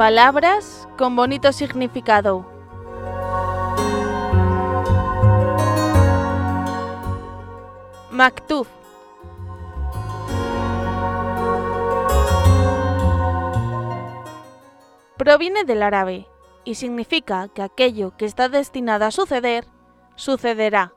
Palabras con bonito significado. Maktub. Proviene del árabe y significa que aquello que está destinado a suceder, sucederá.